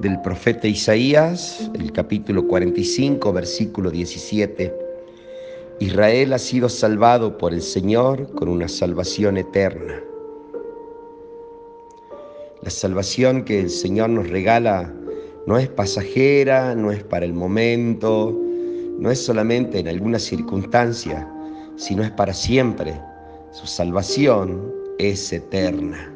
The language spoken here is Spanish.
del profeta Isaías, el capítulo 45, versículo 17. Israel ha sido salvado por el Señor con una salvación eterna. La salvación que el Señor nos regala no es pasajera, no es para el momento, no es solamente en alguna circunstancia, sino es para siempre. Su salvación es eterna.